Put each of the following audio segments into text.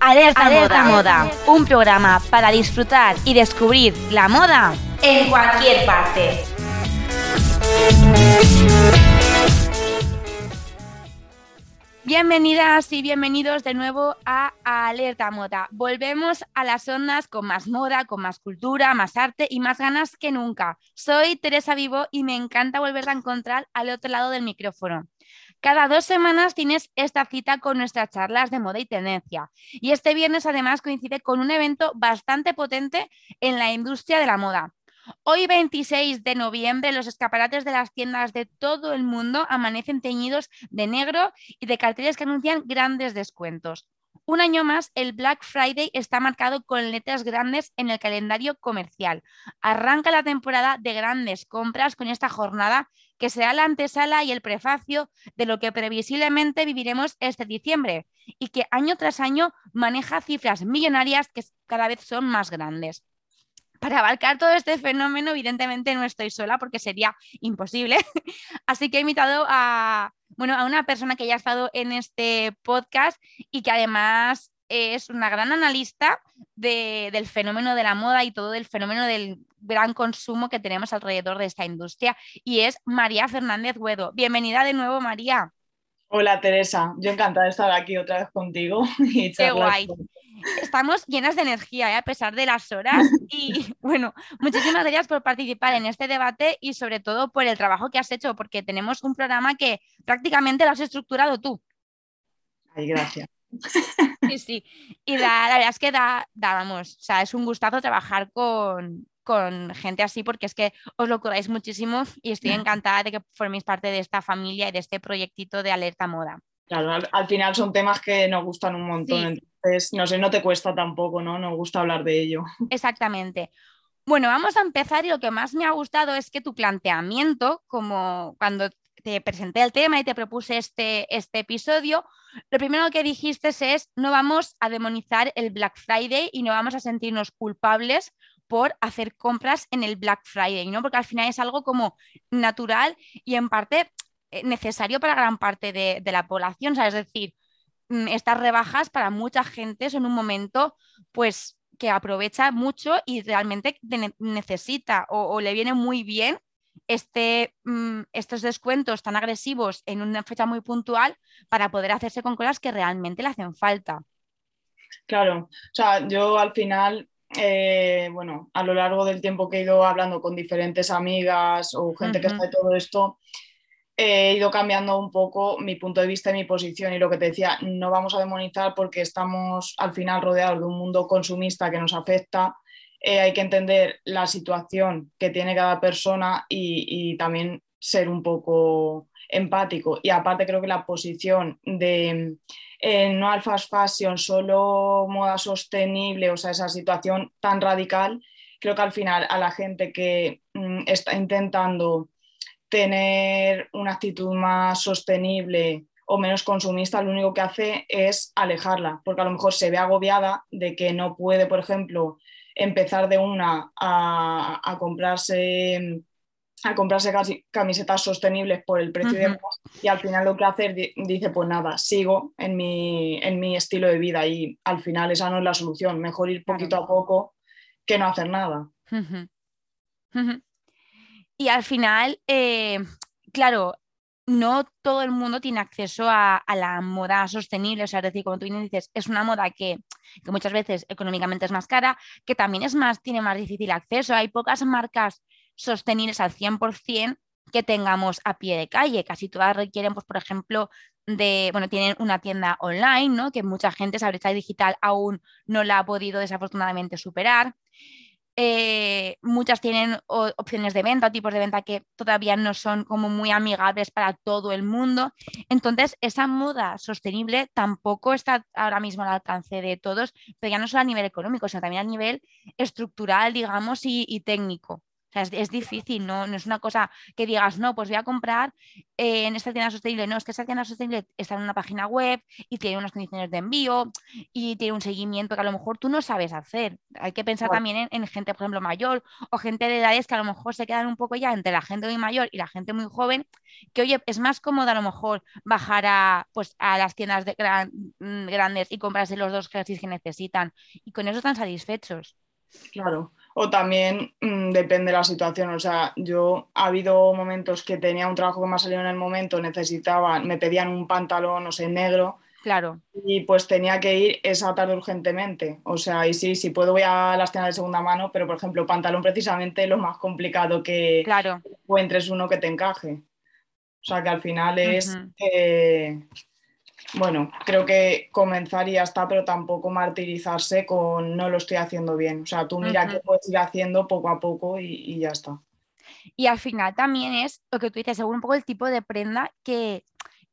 Alerta, Alerta moda. moda, un programa para disfrutar y descubrir la moda en cualquier parte. Bienvenidas y bienvenidos de nuevo a Alerta Moda. Volvemos a las ondas con más moda, con más cultura, más arte y más ganas que nunca. Soy Teresa Vivo y me encanta volver a encontrar al otro lado del micrófono. Cada dos semanas tienes esta cita con nuestras charlas de moda y tendencia. Y este viernes además coincide con un evento bastante potente en la industria de la moda. Hoy 26 de noviembre los escaparates de las tiendas de todo el mundo amanecen teñidos de negro y de carteles que anuncian grandes descuentos. Un año más, el Black Friday está marcado con letras grandes en el calendario comercial. Arranca la temporada de grandes compras con esta jornada que será la antesala y el prefacio de lo que previsiblemente viviremos este diciembre y que año tras año maneja cifras millonarias que cada vez son más grandes. Para abarcar todo este fenómeno, evidentemente no estoy sola porque sería imposible. Así que he invitado a, bueno, a una persona que ya ha estado en este podcast y que además es una gran analista del fenómeno de la moda y todo el fenómeno del gran consumo que tenemos alrededor de esta industria y es María Fernández Huedo. Bienvenida de nuevo, María. Hola Teresa, yo encantada de estar aquí otra vez contigo. Y Qué guay. Estamos llenas de energía ¿eh? a pesar de las horas y bueno, muchísimas gracias por participar en este debate y sobre todo por el trabajo que has hecho porque tenemos un programa que prácticamente lo has estructurado tú. Ay, gracias. Sí, sí. Y la, verdad es que da, vamos, o sea, es un gustazo trabajar con, con gente así porque es que os lo curáis muchísimo y estoy encantada de que forméis parte de esta familia y de este proyectito de Alerta Moda. Claro, al, final son temas que nos gustan un montón, entonces no sé, no te cuesta tampoco, ¿no? Nos gusta hablar de ello. Exactamente. Bueno, vamos a empezar y lo que más me ha gustado es que tu planteamiento, como cuando te presenté el tema y te propuse este, este episodio, lo primero que dijiste es no vamos a demonizar el Black Friday y no vamos a sentirnos culpables por hacer compras en el Black Friday, ¿no? Porque al final es algo como natural y en parte eh, necesario para gran parte de, la población, Es decir, mm, estas rebajas para mucha gente son un momento, pues, que aprovecha mucho y realmente necesita o, le viene muy bien este, mm, estos descuentos tan agresivos en una fecha muy puntual para poder hacerse con cosas que realmente le hacen falta. Claro, o sea, yo al final eh, bueno, a lo largo del tiempo que he ido hablando con diferentes amigas o gente que está de todo esto, he ido cambiando un poco mi punto de vista y mi posición y lo que te decía, no vamos a demonizar porque estamos al final rodeados de un mundo consumista que nos afecta. Eh, hay que entender la situación que tiene cada persona y, y también ser un poco empático. Y aparte creo que la posición de eh, no al fast fashion, solo moda sostenible, o sea, esa situación tan radical, creo que al final a la gente que mm, está intentando tener una actitud más sostenible o menos consumista, lo único que hace es alejarla, porque a lo mejor se ve agobiada de que no puede, por ejemplo, empezar de una a comprarse a comprarse casi camisetas sostenibles por el precio de y al final lo que hace dice pues nada, sigo en mi, en mi estilo de vida y al final esa no es la solución, mejor ir poquito a poco que no hacer nada. Y al final, eh, claro, no todo el mundo tiene acceso a, la moda sostenible, o sea, es decir, como tú dices, es una moda que, que, muchas veces económicamente es más cara, que también es más, tiene más difícil acceso. Hay pocas marcas sostenibles al 100% que tengamos a pie de calle. Casi todas requieren, pues, por ejemplo, de, bueno, tienen una tienda online, ¿no? Que mucha gente esa brecha digital aún no la ha podido desafortunadamente superar. Eh, muchas tienen opciones de venta tipos de venta que todavía no son como muy amigables para todo el mundo. Entonces, esa moda sostenible tampoco está ahora mismo al alcance de todos, pero ya no solo a nivel económico, sino también a nivel estructural, digamos, y técnico. O sea, es, difícil, ¿no? no es una cosa que digas, no, pues voy a comprar eh, en esta tienda sostenible. No, es que esa tienda sostenible está en una página web y tiene unas condiciones de envío y tiene un seguimiento que a lo mejor tú no sabes hacer. Hay que pensar también en, gente, por ejemplo, mayor o gente de edades que a lo mejor se quedan un poco ya entre la gente muy mayor y la gente muy joven, que oye, es más cómodo a lo mejor bajar a, pues, a las tiendas de mm, grandes y comprarse los dos jerseys que necesitan y con eso están satisfechos. Claro, o también mm, depende de la situación. O sea, yo ha habido momentos que tenía un trabajo que me ha salido en el momento, necesitaban, me pedían un pantalón, no sé, negro. Claro. Y pues tenía que ir esa tarde urgentemente. O sea, y sí, sí puedo voy a las tiendas de segunda mano, pero por ejemplo, pantalón precisamente lo más complicado que claro. encuentres uno que te encaje. O sea, que al final es bueno, creo que comenzar y ya está, pero tampoco martirizarse con no lo estoy haciendo bien. O sea, tú mira que puedes ir haciendo poco a poco y, ya está. Y al final también es lo que tú dices, según un poco el tipo de prenda que,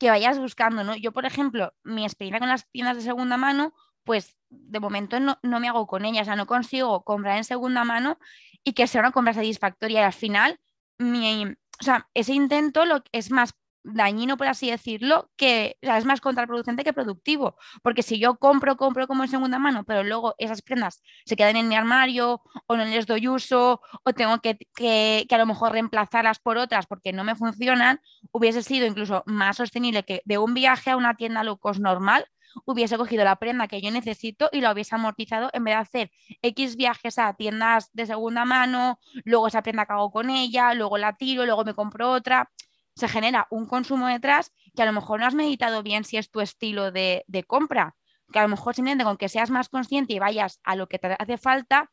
vayas buscando, ¿no? Yo, por ejemplo, mi experiencia con las tiendas de segunda mano, pues de momento no, me hago con ellas, o sea, no consigo comprar en segunda mano y que sea una compra satisfactoria. Y al final, mi, o sea, ese intento lo, es más dañino, por así decirlo, que es más contraproducente que productivo. Porque si yo compro, compro como en segunda mano, pero luego esas prendas se quedan en mi armario o no les doy uso o tengo que, que, a lo mejor reemplazarlas por otras porque no me funcionan, hubiese sido incluso más sostenible que de un viaje a una tienda low cost normal hubiese cogido la prenda que yo necesito y la hubiese amortizado en vez de hacer X viajes a tiendas de segunda mano, luego esa prenda que hago con ella, luego la tiro, luego me compro otra se genera un consumo detrás que a lo mejor no has meditado bien si es tu estilo de, compra, que a lo mejor simplemente con que seas más consciente y vayas a lo que te hace falta,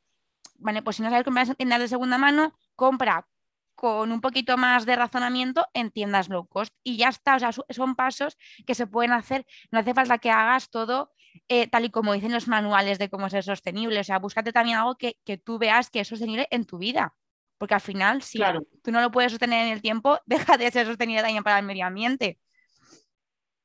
bueno, pues si no sabes comprar en tiendas de segunda mano, compra con un poquito más de razonamiento en tiendas low cost y ya está, o sea, son pasos que se pueden hacer, no hace falta que hagas todo eh, tal y como dicen los manuales de cómo ser sostenible, o sea, búscate también algo que, que tú veas que es sostenible en tu vida porque al final, si tú no lo puedes sostener en el tiempo, deja de ser sostenible también para el medio ambiente.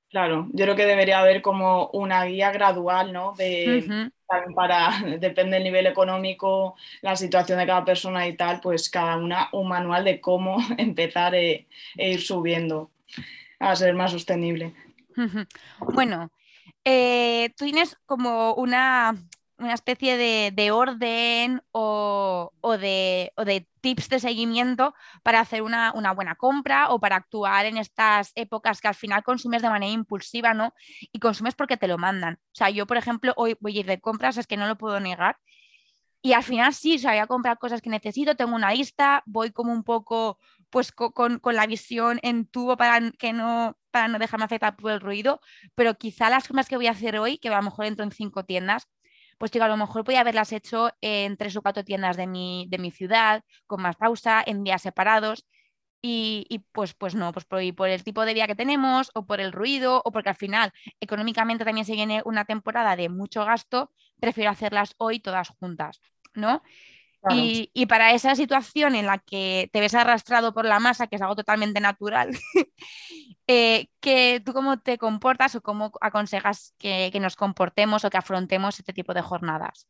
Claro, yo creo que debería haber como una guía gradual, ¿no? De, para, depende del nivel económico, la situación de cada persona y tal, pues cada una un manual de cómo empezar e, e ir subiendo a ser más sostenible. Bueno, eh, tú tienes como una una especie de, orden o, de, tips de seguimiento para hacer una, buena compra o para actuar en estas épocas que al final consumes de manera impulsiva, ¿no? Y consumes porque te lo mandan. O sea, yo, por ejemplo, hoy voy a ir de compras, es que no lo puedo negar. Y al final sí, o sea, voy a comprar cosas que necesito, tengo una lista, voy como un poco pues con, la visión en tubo para que no para no dejarme afectar por el ruido, pero quizá las compras que voy a hacer hoy, que a lo mejor entro en cinco tiendas, pues digo, a lo mejor podía haberlas hecho en tres o cuatro tiendas de mi, de mi ciudad, con más pausa, en días separados. Y, pues, pues no, pues por, por, el tipo de día que tenemos, o por el ruido, o porque al final económicamente también se viene una temporada de mucho gasto, prefiero hacerlas hoy todas juntas, ¿no? Y, para esa situación en la que te ves arrastrado por la masa, que es algo totalmente natural, eh, que ¿tú cómo te comportas o cómo aconsejas que, nos comportemos o que afrontemos este tipo de jornadas?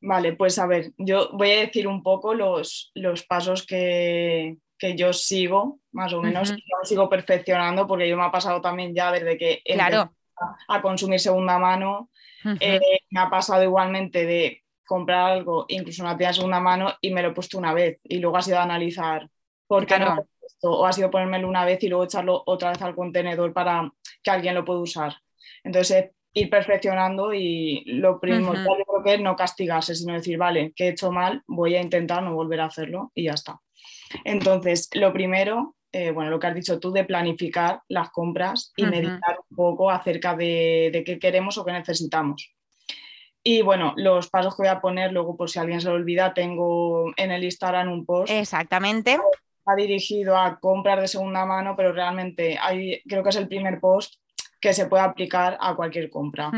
Vale, pues a ver, yo voy a decir un poco los, los pasos que, yo sigo, más o menos, uh sigo perfeccionando, porque yo me ha pasado también ya desde que claro. a, consumir segunda mano, eh, me ha pasado igualmente de comprar algo, incluso una tienda de segunda mano, y me lo he puesto una vez y luego ha sido analizar por qué no o ha sido ponérmelo una vez y luego echarlo otra vez al contenedor para que alguien lo pueda usar. Entonces, ir perfeccionando y lo primordial yo creo que es no castigarse, sino decir, vale, que he hecho mal, voy a intentar no volver a hacerlo y ya está. Entonces, lo primero, eh, bueno, lo que has dicho tú de planificar las compras y meditar un poco acerca de, de, qué queremos o qué necesitamos. Y bueno, los pasos que voy a poner, luego por si alguien se lo olvida, tengo en el Instagram un post. Exactamente. Ha dirigido a comprar de segunda mano, pero realmente hay, creo que es el primer post que se puede aplicar a cualquier compra.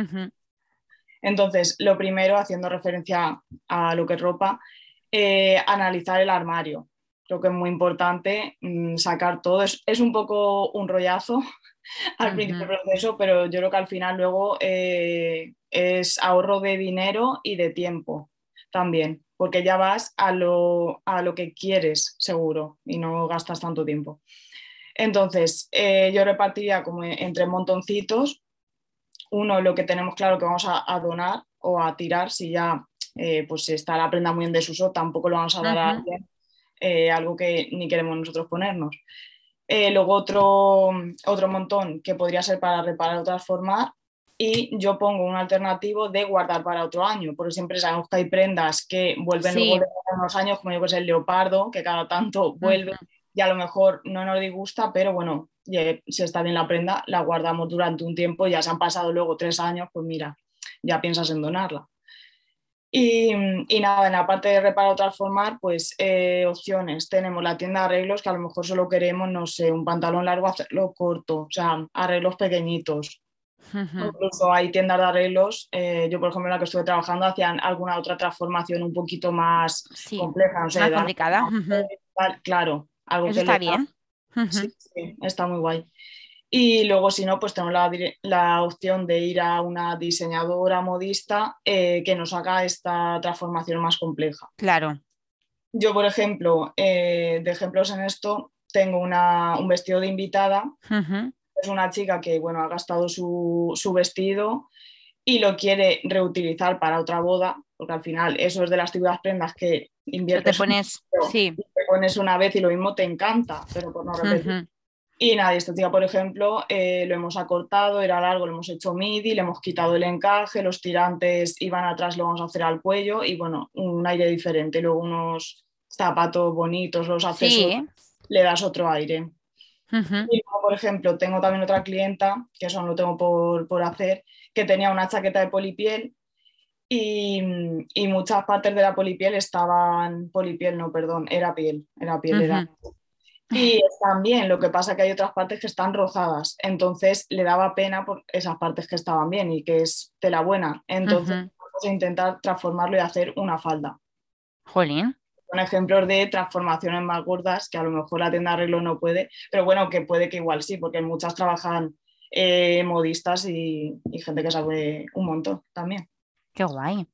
Entonces, lo primero, haciendo referencia a lo que es ropa, eh, analizar el armario. Creo que es muy importante mm, sacar todo. Es, es, un poco un rollazo al principio del proceso, pero yo creo que al final luego eh, es ahorro de dinero y de tiempo, también, porque ya vas a lo, a lo que quieres seguro y no gastas tanto tiempo. Entonces, eh, yo repartiría como entre montoncitos. Uno, lo que tenemos claro que vamos a, donar o a tirar, si ya eh, pues está la prenda muy en desuso, tampoco lo vamos a dar a alguien, eh, algo que ni queremos nosotros ponernos. luego otro, otro montón que podría ser para reparar o transformar y yo pongo un alternativo de guardar para otro año, porque siempre sabemos que hay prendas que vuelven luego de unos años, como digo, es el leopardo, que cada tanto vuelve y a lo mejor no nos disgusta, pero bueno, si está bien la prenda, la guardamos durante un tiempo, ya se han pasado luego tres años, pues mira, ya piensas en donarla. Y, y nada, en la parte de reparar o transformar, pues eh, opciones. Tenemos la tienda de arreglos, que a lo mejor solo queremos, no sé, un pantalón largo, hacerlo corto, o sea, arreglos pequeñitos. Incluso hay tiendas de arreglos, eh, yo por ejemplo en la que estuve trabajando hacían alguna otra transformación un poquito más compleja, más complicada. Claro, algo Eso está bien. Sí, está muy guay. Y luego, si no, pues tenemos la, opción de ir a una diseñadora modista eh, que nos haga esta transformación más compleja. Claro. Yo, por ejemplo, eh, de ejemplos en esto, tengo un vestido de invitada. Es una chica que, bueno, ha gastado su, su vestido y lo quiere reutilizar para otra boda, porque al final eso es de las típicas prendas que inviertes. Te pones, sí. te pones una vez y lo mismo te encanta, pero por no repetir. Y nada, esta chica, por ejemplo, eh, lo hemos acortado, era largo, lo hemos hecho midi, le hemos quitado el encaje, los tirantes iban atrás, lo vamos a hacer al cuello y bueno, un aire diferente. Luego unos zapatos bonitos, los accesorios, le das otro aire. Y luego, por ejemplo, tengo también otra clienta, que eso no lo tengo por, por hacer, que tenía una chaqueta de polipiel y, y, muchas partes de la polipiel estaban, polipiel no, perdón, era piel, era piel, era. Y están bien, lo que pasa que hay otras partes que están rozadas, entonces le daba pena por esas partes que estaban bien y que es tela buena, entonces vamos a intentar transformarlo y hacer una falda. Jolín. Son ejemplos de transformaciones más gordas que a lo mejor la tienda de arreglo no puede, pero bueno, que puede que igual sí, porque muchas trabajan eh, modistas y, gente que sabe un montón también. Qué guay.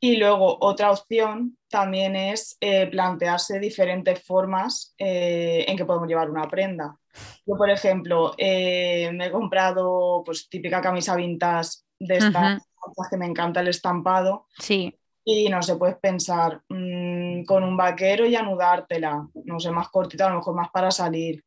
Y luego otra opción también es eh, plantearse diferentes formas eh, en que podemos llevar una prenda. Yo, por ejemplo, me he comprado pues típica camisa vintage de estas que me encanta el estampado. Sí. Y no sé, puedes pensar mm, con un vaquero y anudártela, no sé, más cortita, a lo mejor más para salir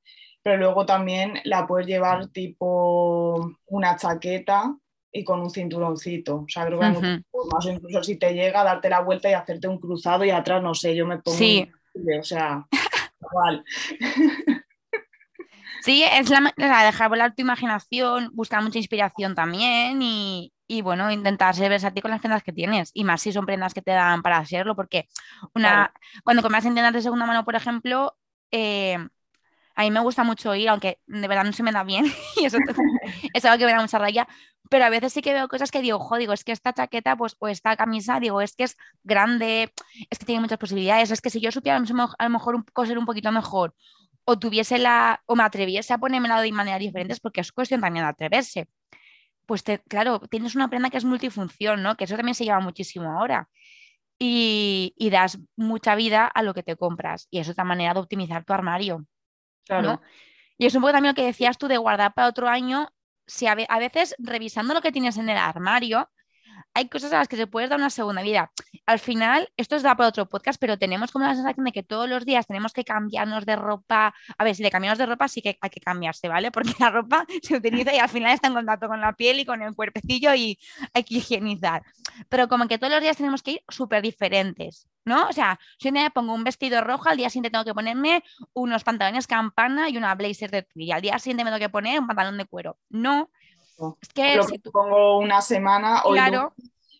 pero luego también la puedes llevar tipo una chaqueta y con un cinturoncito. O sea, creo que más, o incluso si te llega, darte la vuelta y hacerte un cruzado y atrás, no sé, yo me pongo. Sí. o sea, igual. Sí, es la, la, dejar volar tu imaginación, buscar mucha inspiración también y, y, bueno, intentar ser versátil con las prendas que tienes. Y más si son prendas que te dan para hacerlo, porque una, cuando compras en tiendas de segunda mano, por ejemplo, eh, a mí me gusta mucho ir, aunque de verdad no se me da bien, y eso es algo que me da mucha raya, pero a veces sí que veo cosas que digo, jo, digo, es que esta chaqueta pues, o esta camisa, digo, es que es grande, es que tiene muchas posibilidades, es que si yo supiera a lo mejor coser un poquito mejor, o tuviese la, o me atreviese a ponérmela de maneras diferentes, porque es cuestión también de atreverse, pues claro, tienes una prenda que es multifunción, ¿no? Que eso también se lleva muchísimo ahora. Y, y das mucha vida a lo que te compras. Y es otra manera de optimizar tu armario. Claro. Y es un poco también lo que decías tú de guardar para otro año. Si a, veces revisando lo que tienes en el armario, hay cosas a las que se puede dar una segunda vida. Al final, esto es da para otro podcast, pero tenemos como la sensación de que todos los días tenemos que cambiarnos de ropa. A ver, si le cambiamos de ropa, sí que hay que cambiarse, ¿vale? Porque la ropa se utiliza y al final está en contacto con la piel y con el cuerpecillo y hay que higienizar. Pero como que todos los días tenemos que ir súper diferentes. ¿no? O sea, si un día pongo un vestido rojo, al día siguiente tengo que ponerme unos pantalones campana y una blazer de y al día siguiente me tengo que poner un pantalón de cuero. No. Es que si tú... pongo una semana o claro.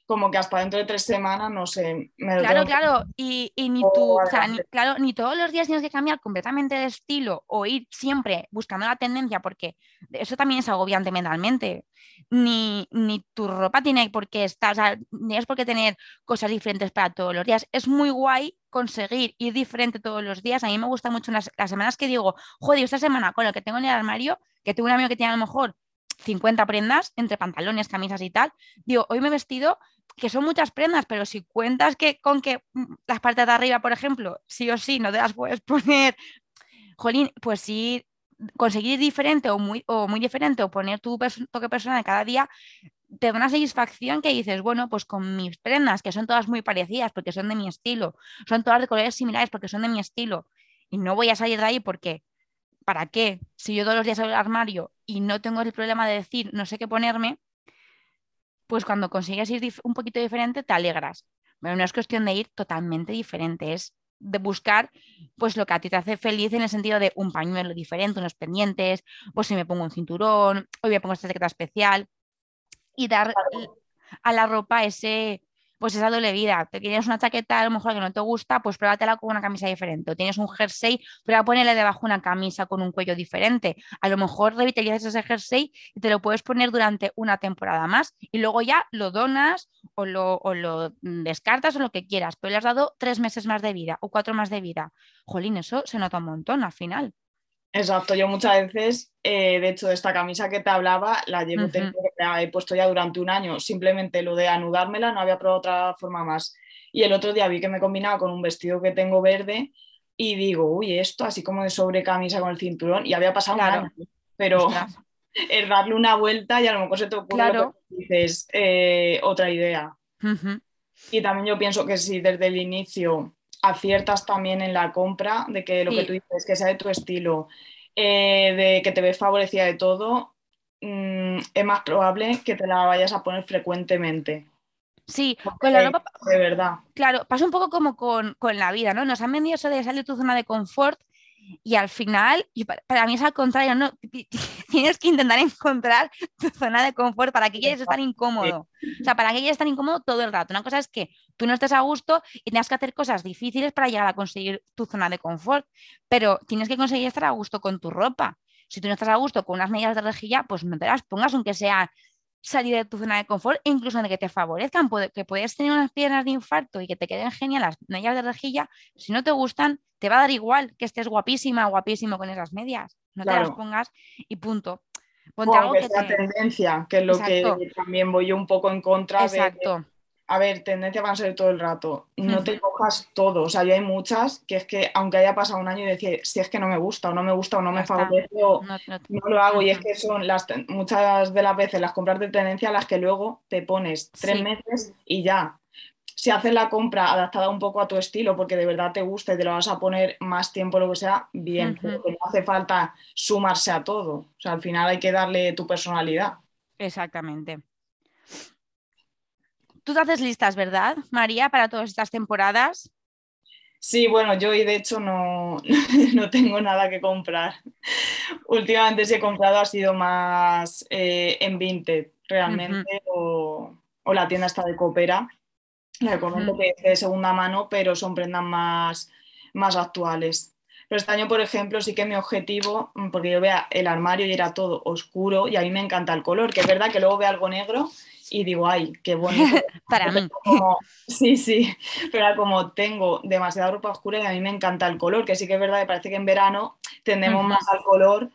como que hasta dentro de tres semanas, no sé. claro, claro, y, ni tú, o sea, ni, claro, ni todos los días tienes que cambiar completamente de estilo o ir siempre buscando la tendencia, porque eso también es agobiante mentalmente ni, ni tu ropa tiene por qué estar, o sea, ni es por qué tener cosas diferentes para todos los días. Es muy guay conseguir ir diferente todos los días. A mí me gusta mucho las, las semanas que digo, joder, esta semana con lo que tengo en el armario, que tengo un amigo que tiene a lo mejor 50 prendas entre pantalones, camisas y tal. Digo, hoy me he vestido que son muchas prendas, pero si cuentas que con que mm, las partes de arriba, por ejemplo, sí o sí no te las puedes poner, jolín, pues sí, conseguir diferente o muy, o muy diferente o poner tu toque personal cada día, te da una satisfacción que dices, bueno, pues con mis prendas, que son todas muy parecidas porque son de mi estilo, son todas de colores similares porque son de mi estilo, y no voy a salir de ahí porque, ¿para qué? Si yo todos los días al armario y no tengo el problema de decir no sé qué ponerme, pues cuando consigues ir un poquito diferente te alegras. Pero no es cuestión de ir totalmente diferente, es de buscar pues lo que a ti te hace feliz en el sentido de un pañuelo diferente, unos pendientes, pues si me pongo un cinturón, hoy me pongo esta chaqueta especial y dar a la ropa ese, pues esa doble vida. Te tienes una chaqueta a lo mejor que no te gusta, pues pruébatela con una camisa diferente. O tienes un jersey, prueba ponerle debajo una camisa con un cuello diferente. A lo mejor revitalizas ese jersey y te lo puedes poner durante una temporada más. Y luego ya lo donas o lo, o lo descartas o lo que quieras. Pero le has dado tres meses más de vida o cuatro más de vida. Jolín, eso se nota un montón al final. Exacto, yo muchas veces, eh, de hecho, esta camisa que te hablaba, la llevo, la he puesto ya durante un año, simplemente lo de anudármela, no había probado otra forma más. Y el otro día vi que me combinaba con un vestido que tengo verde y digo, uy, esto así como de sobrecamisa con el cinturón, y había pasado un año, pero es darle una vuelta y a lo mejor se te ocurre lo que dices, eh, otra idea. Y también yo pienso que si desde el inicio aciertas también en la compra, de que lo que tú dices, que sea de tu estilo, eh, de que te ves favorecida de todo, mm, es más probable que te la vayas a poner frecuentemente. Sí, con la ropa. De verdad. Claro, pasa un poco como con, con, la vida, ¿no? Nos han vendido eso de salir de tu zona de confort y al final, y para, mí es al contrario, ¿no? Tienes que intentar encontrar tu zona de confort. ¿Para que quieres estar incómodo? O sea, ¿para que quieres estar incómodo todo el rato? Una cosa es que tú no estés a gusto y tengas que hacer cosas difíciles para llegar a conseguir tu zona de confort, pero tienes que conseguir estar a gusto con tu ropa. Si tú no estás a gusto con unas medidas de rejilla, pues no te las pongas, aunque sea salir de tu zona de confort, incluso de que te favorezcan, que puedes tener unas piernas de infarto y que te queden genial las medias de rejilla, si no te gustan, te va a dar igual que estés guapísima, guapísimo con esas medias. No te las pongas y punto. Ponte algo que, sea tendencia, que es lo que también voy yo un poco en contra Exacto a ver, tendencia van a ser todo el rato. No te cojas todo. O sea, yo hay muchas que es que, aunque haya pasado un año y decir, si es que no me gusta, o no me gusta, o no me favorece, o no, lo hago. Y es que son las, muchas de las veces las compras de tendencia las que luego te pones tres meses y ya. Si haces la compra adaptada un poco a tu estilo, porque de verdad te gusta y te lo vas a poner más tiempo, lo que sea, bien. Pero no hace falta sumarse a todo. O sea, al final hay que darle tu personalidad. Exactamente. Tú te haces listas, ¿verdad, María, para todas estas temporadas? Sí, bueno, yo y de hecho no, no tengo nada que comprar. Últimamente si he comprado ha sido más eh, en Vinted, realmente, o, la tienda está de Coopera. Le comento que es de segunda mano, pero son prendas más, más actuales. Pero este año, por ejemplo, sí que mi objetivo, porque yo vea el armario y era todo oscuro y a mí me encanta el color, que es verdad que luego veo algo negro y digo, ay, qué bonito. Para mí. sí, sí, pero como tengo demasiada ropa oscura y a mí me encanta el color, que sí que es verdad que parece que en verano tendemos más al color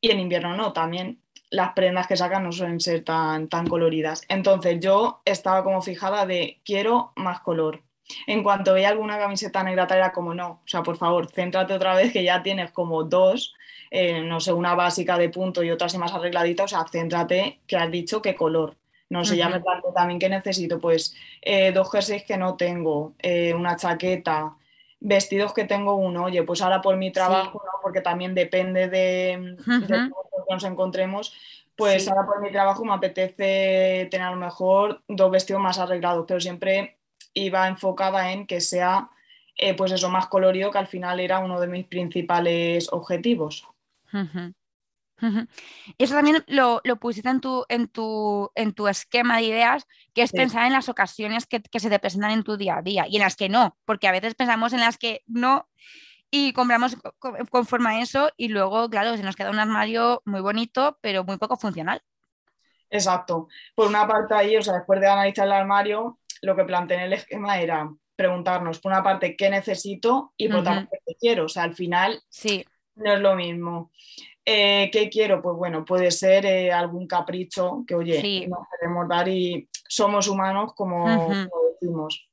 y en invierno no, también las prendas que sacan no suelen ser tan, tan coloridas. Entonces yo estaba como fijada de quiero más color. En cuanto veía alguna camiseta negra, era como no, o sea, por favor, céntrate otra vez que ya tienes como dos, eh, no sé, una básica de punto y otra así más arregladita, o sea, céntrate que has dicho qué color. No sé, ya me planteo también que necesito, pues eh, dos jerseys que no tengo, eh, una chaqueta, vestidos que tengo uno, oye, pues ahora por mi trabajo, porque también depende de, que nos encontremos, pues ahora por mi trabajo me apetece tener a lo mejor dos vestidos más arreglados, pero siempre iba enfocada en que sea, eh, pues eso, más colorido, que al final era uno de mis principales objetivos. Eso también lo, pusiste en tu, en, tu, en tu esquema de ideas, que es pensar en las ocasiones que, se te presentan en tu día a día y en las que no, porque a veces pensamos en las que no y compramos conforme a eso y luego, claro, se nos queda un armario muy bonito, pero muy poco funcional. Exacto. Por una parte ahí, o sea, después de analizar el armario, lo que planteé en el esquema era preguntarnos, por una parte, qué necesito y por otra parte, qué quiero. O sea, al final sí. no es lo mismo. Eh, ¿Qué quiero? Pues bueno, puede ser eh, algún capricho que, oye, nos queremos dar y somos humanos como, decimos.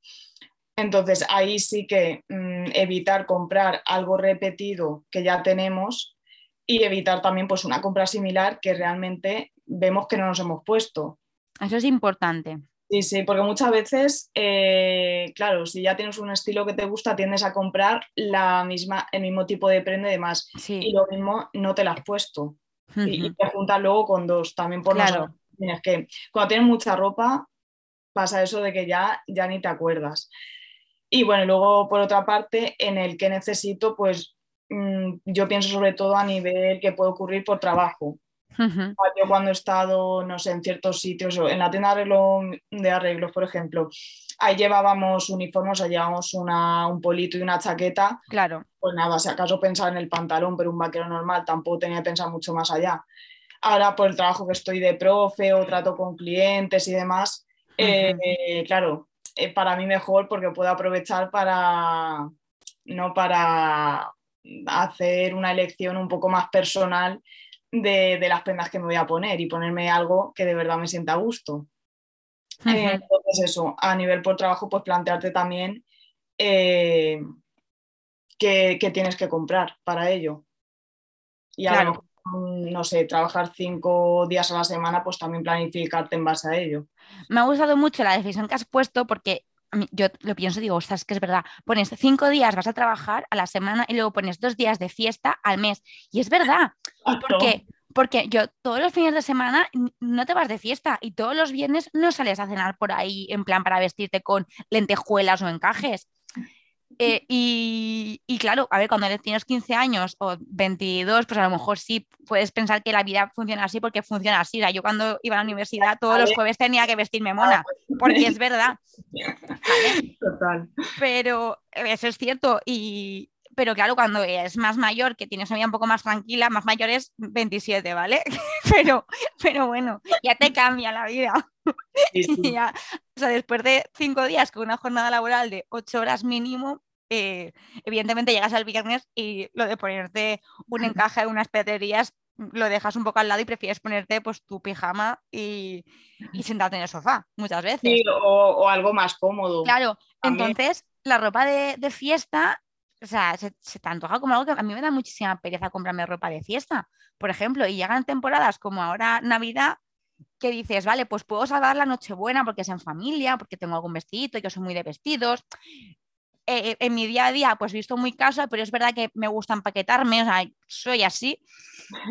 Entonces, ahí sí que mm, evitar comprar algo repetido que ya tenemos y evitar también pues, una compra similar que realmente vemos que no nos hemos puesto. Eso es importante. Sí, sí, porque muchas veces, eh, claro, si ya tienes un estilo que te gusta, tiendes a comprar la misma, el mismo tipo de prenda y demás. Y lo mismo no te la has puesto. y, te juntas luego con dos, también por claro. Es que cuando tienes mucha ropa, pasa eso de que ya, ya ni te acuerdas. Y bueno, luego por otra parte, en el que necesito, pues mm, yo pienso sobre todo a nivel que puede ocurrir por trabajo. Yo cuando he estado, no sé, en ciertos sitios, en la tienda de, arreglo, de arreglos, por ejemplo, ahí llevábamos uniformes, o llevábamos una, un polito y una chaqueta. Claro. Pues nada, si acaso pensaba en el pantalón, pero un vaquero normal, tampoco tenía que pensar mucho más allá. Ahora, por el trabajo que estoy de profe o trato con clientes y demás, eh, claro, eh, para mí mejor porque puedo aprovechar para, no para hacer una elección un poco más personal de, las prendas que me voy a poner y ponerme algo que de verdad me sienta a gusto. entonces eso, a nivel por trabajo, pues plantearte también eh, qué, tienes que comprar para ello. Y claro. no sé, trabajar cinco días a la semana, pues también planificarte en base a ello. Me ha gustado mucho la decisión que has puesto porque yo lo pienso y digo, ostras, que es verdad, pones cinco días, vas a trabajar a la semana y luego pones dos días de fiesta al mes. Y es verdad, porque, porque yo todos los fines de semana no te vas de fiesta y todos los viernes no sales a cenar por ahí en plan para vestirte con lentejuelas o encajes. Eh, y, claro, a ver, cuando tienes 15 años o 22, pues a lo mejor sí puedes pensar que la vida funciona así porque funciona así. yo cuando iba a la universidad todos los jueves tenía que vestirme mona, porque es verdad. Total. Pero eso es cierto. Y, pero claro, cuando es más mayor, que tienes una vida un poco más tranquila, más mayor es 27, ¿vale? pero, pero bueno, ya te cambia la vida. o sea, después de cinco días con una jornada laboral de ocho horas mínimo, eh, evidentemente llegas al viernes y lo de ponerte un encaje en unas pedrerías lo dejas un poco al lado y prefieres ponerte pues tu pijama y, sentarte en el sofá muchas veces. Sí, o, algo más cómodo. Claro, entonces la ropa de, de fiesta o sea, se, te antoja como algo que a mí me da muchísima pereza comprarme ropa de fiesta, por ejemplo, y llegan temporadas como ahora Navidad que dices, vale, pues puedo salvar la Nochebuena porque es en familia, porque tengo algún vestidito, yo soy muy de vestidos. Eh, eh, en mi día a día, pues visto muy casual, pero es verdad que me gusta empaquetarme, o sea, soy así.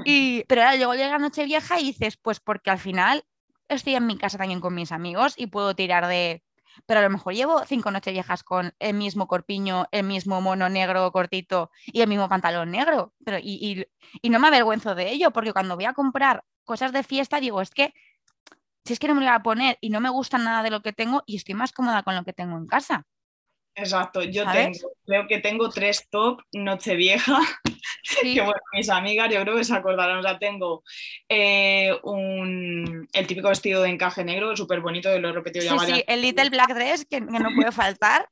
Y, pero ahora luego llega Nochevieja y dices, pues porque al final estoy en mi casa también con mis amigos y puedo tirar de, pero a lo mejor llevo cinco noches viejas con el mismo corpiño, el mismo mono negro cortito y el mismo pantalón negro. Pero, y, no me avergüenzo de ello, porque cuando voy a comprar cosas de fiesta, digo, es que si es que no me lo voy a poner y no me gusta nada de lo que tengo y estoy más cómoda con lo que tengo en casa. Exacto, yo tengo, creo que tengo tres top Nochevieja, que bueno, mis amigas yo creo que se acordarán, o sea, tengo eh, un, el típico vestido de encaje negro, súper bonito, lo he repetido ya Sí, sí, el Little Black Dress, que, no puede faltar.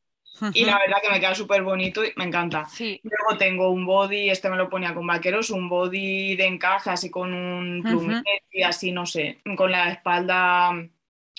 y la verdad que me queda súper bonito y me encanta. Sí. Luego tengo un body, este me lo ponía con vaqueros, un body de encaje así con un plumete y así, no sé, con la espalda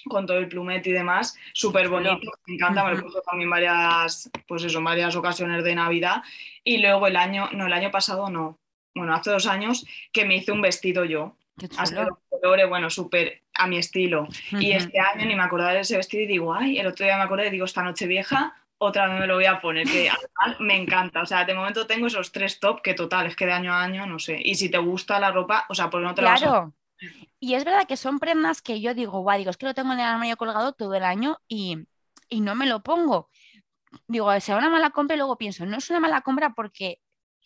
con todo el plumete y demás, súper bonito, me encanta, me lo puso también varias, pues eso, varias ocasiones de Navidad. Y luego el año, no, el año pasado no, bueno, hace dos años que me hice un vestido yo, así colores, bueno, súper a mi estilo. Y este año ni me acordaba de ese vestido y digo, ay, el otro día me acordé y digo, esta noche vieja otra vez me lo voy a poner, que me encanta. O sea, de momento tengo esos tres top que total, es que de año a año, no sé. Y si te gusta la ropa, o sea, pues no te la vas y es verdad que son prendas que yo digo, guau, digo, es que lo tengo en el armario colgado todo el año y, no me lo pongo. Digo, sea una mala compra y luego pienso, no es una mala compra porque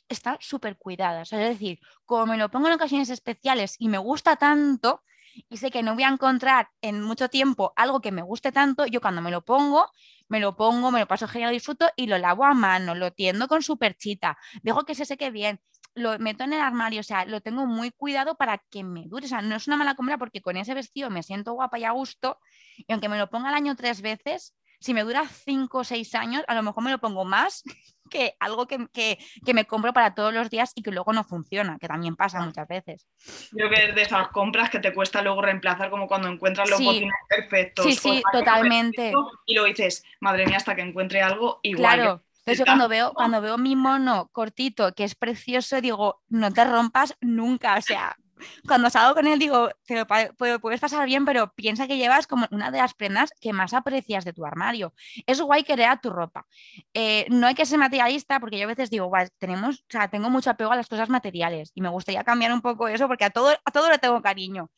está súper cuidada. es decir, como me lo pongo en ocasiones especiales y me gusta tanto y sé que no voy a encontrar en mucho tiempo algo que me guste tanto, yo cuando me lo pongo, me lo pongo, me lo paso genial, disfruto y lo lavo a mano, lo tiendo con su perchita, dejo que se seque bien, lo meto en el armario, o sea, lo tengo muy cuidado para que me dure, o sea, no es una mala compra porque con ese vestido me siento guapa y a gusto, y aunque me lo ponga al año tres veces, si me dura 5 o 6 años, a lo mejor me lo pongo más que algo que, que, me compro para todos los días y que luego no funciona, que también pasa muchas veces. Yo que es de esas compras que te cuesta luego reemplazar, como cuando encuentras los botines perfectos. Sí, sí, totalmente. y lo dices, madre mía, hasta que encuentre algo igual. Claro. Entonces yo cuando veo, cuando veo mi mono cortito, que es precioso, digo, no te rompas nunca, o sea, cuando salgo con él digo, te lo puedes pasar bien, pero piensa que llevas como una de las prendas que más aprecias de tu armario. Es guay que a tu ropa. Eh, no hay que ser materialista porque yo a veces digo, tenemos, o sea, tengo mucho apego a las cosas materiales y me gustaría cambiar un poco eso porque a todo, a todo le tengo cariño.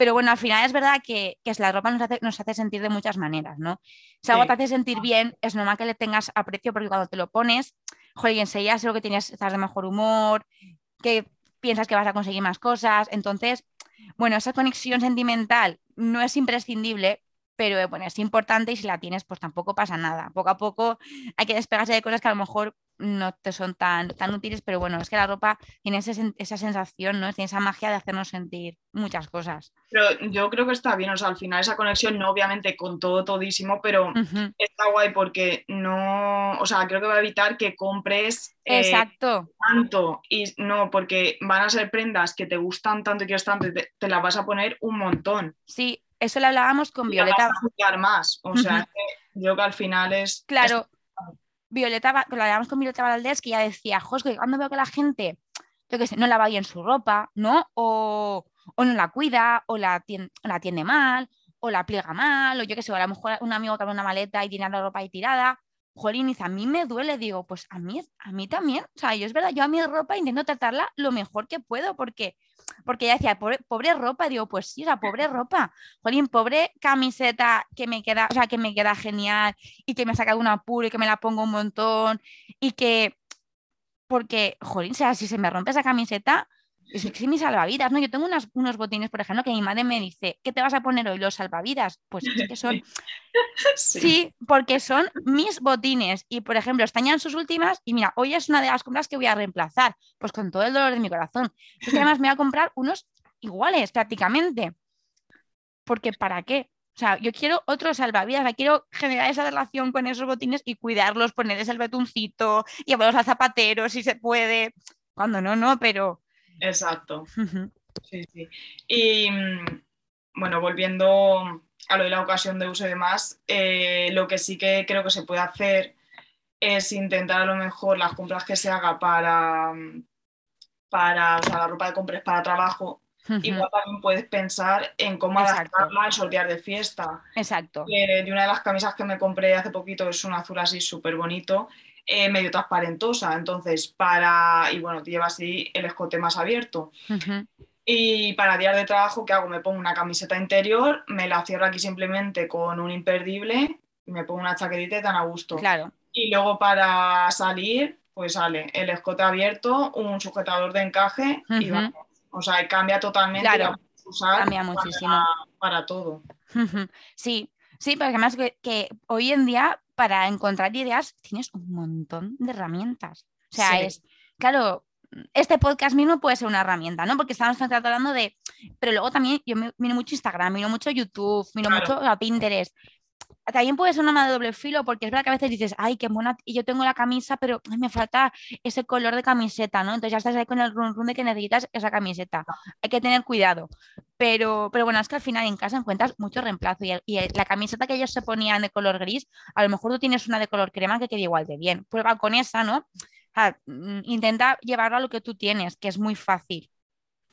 Pero bueno, al final es verdad que, que la ropa nos hace, nos hace, sentir de muchas maneras, ¿no? Si algo te hace sentir bien, es normal que le tengas aprecio porque cuando te lo pones, joder, enseguida sé lo que tienes, estás de mejor humor, que piensas que vas a conseguir más cosas. Entonces, bueno, esa conexión sentimental no es imprescindible, pero bueno, es importante y si la tienes, pues tampoco pasa nada. Poco a poco hay que despegarse de cosas que a lo mejor no te son tan, tan útiles, pero bueno, es que la ropa tiene esa sensación, ¿no? Tiene esa magia de hacernos sentir muchas cosas. Pero yo creo que está bien, o sea, al final esa conexión, no obviamente con todo, todísimo, pero está guay porque no, o sea, creo que va a evitar que compres eh, Exacto. tanto y no, porque van a ser prendas que te gustan tanto y que tanto, te, te las vas a poner un montón. Sí, eso lo hablábamos con Violeta. más, o sea, que yo que al final es... Claro, Violeta, lo hablábamos con Violeta Valdés, que ya decía, José, cuando veo que la gente, yo qué sé, no lava bien su ropa, ¿no? O, o no la cuida, o la tiende, la tiende mal, o la pliega mal, o yo qué sé, o a lo mejor un amigo que abre una maleta y tiene la ropa ahí tirada, jolín, dice, a mí me duele, digo, pues a mí, a mí también, o sea, yo es verdad, yo a mi ropa intento tratarla lo mejor que puedo, porque, porque ella decía, pobre, ropa, digo, pues sí, o pobre ropa, jolín, pobre camiseta que me queda, o sea, que me queda genial y que me ha sacado un apuro y que me la pongo un montón y que, porque, jolín, o sea, si se me rompe esa camiseta, es que mis salvavidas, ¿no? Yo tengo unos botines, por ejemplo, que mi madre me dice, ¿qué te vas a poner hoy? Los salvavidas. Pues es que son. Sí. porque son mis botines. Y, por ejemplo, están ya en sus últimas. Y mira, hoy es una de las compras que voy a reemplazar. Pues con todo el dolor de mi corazón. Es que además me voy a comprar unos iguales prácticamente. Porque ¿para qué? O sea, yo quiero otros salvavidas, quiero generar esa relación con esos botines y cuidarlos, ponerles el betuncito, llevarlos a zapateros si se puede. Cuando no, no, pero Exacto. Sí, sí. Y mm, bueno, volviendo a lo de la ocasión de uso y demás, eh, lo que sí que creo que se puede hacer es intentar a lo mejor las compras que se haga para, mm, para o sea, la ropa de compras para trabajo. Igual también puedes pensar en cómo adaptarla a esos días de fiesta. Exacto. de una de las camisas que me compré hace poquito es un azul así súper bonito eh, medio transparentosa. Entonces, para. Y bueno, lleva así el escote más abierto. Y para días de trabajo, ¿qué hago? Me pongo una camiseta interior, me la cierro aquí simplemente con un imperdible, me pongo una chaquetita y tan a gusto. Claro. Y luego para salir, pues sale el escote abierto, un sujetador de encaje y vamos. O sea, cambia totalmente. Claro. cambia muchísimo. Para, todo. Sí, sí, porque además que hoy en día para encontrar ideas tienes un montón de herramientas. O sea, es, claro, este podcast mismo puede ser una herramienta, ¿no? Porque estamos hablando de, pero luego también yo miro mucho Instagram, miro mucho YouTube, miro mucho Pinterest también puede ser una de doble filo, porque es verdad que a veces dices, ay, qué buena, y yo tengo la camisa, pero me falta ese color de camiseta, ¿no? Entonces ya estás ahí con el run run de que necesitas esa camiseta. Hay que tener cuidado. Pero, pero bueno, es que al final en casa encuentras mucho reemplazo y, la camiseta que ellos se ponían de color gris, a lo mejor tú tienes una de color crema que queda igual de bien. Prueba con esa, ¿no? Mm, intenta llevarlo a lo que tú tienes, que es muy fácil.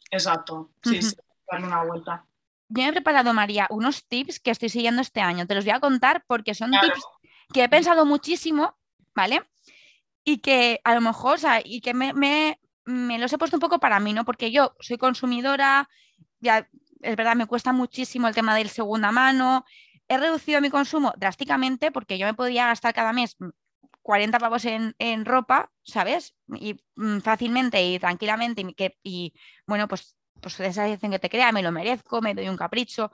Exacto, sí, sí, darle una vuelta yo he preparado, María, unos tips que estoy siguiendo este año. Te los voy a contar porque son tips que he pensado muchísimo, ¿vale? Y que a lo mejor, o sea, y que me, me, los he puesto un poco para mí, ¿no? Porque yo soy consumidora, ya es verdad, me cuesta muchísimo el tema del segunda mano. He reducido mi consumo drásticamente porque yo me podía gastar cada mes 40 pavos en, en ropa, ¿sabes? Y mm, fácilmente y tranquilamente. Y, que, y bueno, pues pues esa dicen que te crea, me lo merezco, me doy un capricho.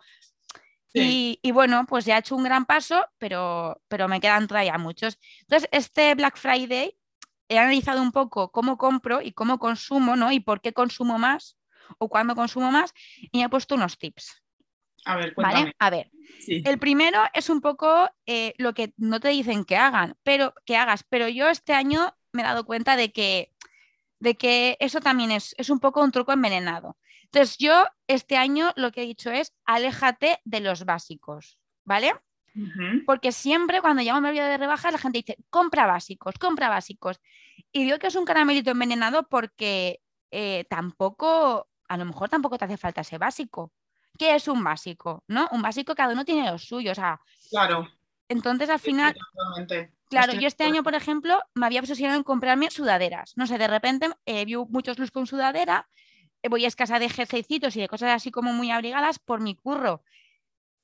Y, bueno, pues ya he hecho un gran paso, pero, pero me quedan todavía muchos. Entonces, este Black Friday he analizado un poco cómo compro y cómo consumo, ¿no? Y por qué consumo más o cuándo consumo más, y he puesto unos tips. A ver, cuéntame. ¿Vale? A ver, el primero es un poco eh, lo que no te dicen que hagan, pero que hagas, pero yo este año me he dado cuenta de que, de que eso también es, es un poco un truco envenenado. Entonces, yo este año lo que he dicho es, aléjate de los básicos, ¿vale? Porque siempre cuando llamo a vida de rebajas la gente dice, compra básicos, compra básicos. Y digo que es un caramelito envenenado porque eh, tampoco, a lo mejor tampoco te hace falta ese básico. ¿Qué es un básico? ¿No? Un básico cada uno tiene los suyos. claro. Entonces al final, claro, yo este año, por ejemplo, me había obsesionado en comprarme sudaderas. No sé, de repente eh, vi muchos luz con sudadera, voy a escasa de jerseycitos y de cosas así como muy abrigadas por mi curro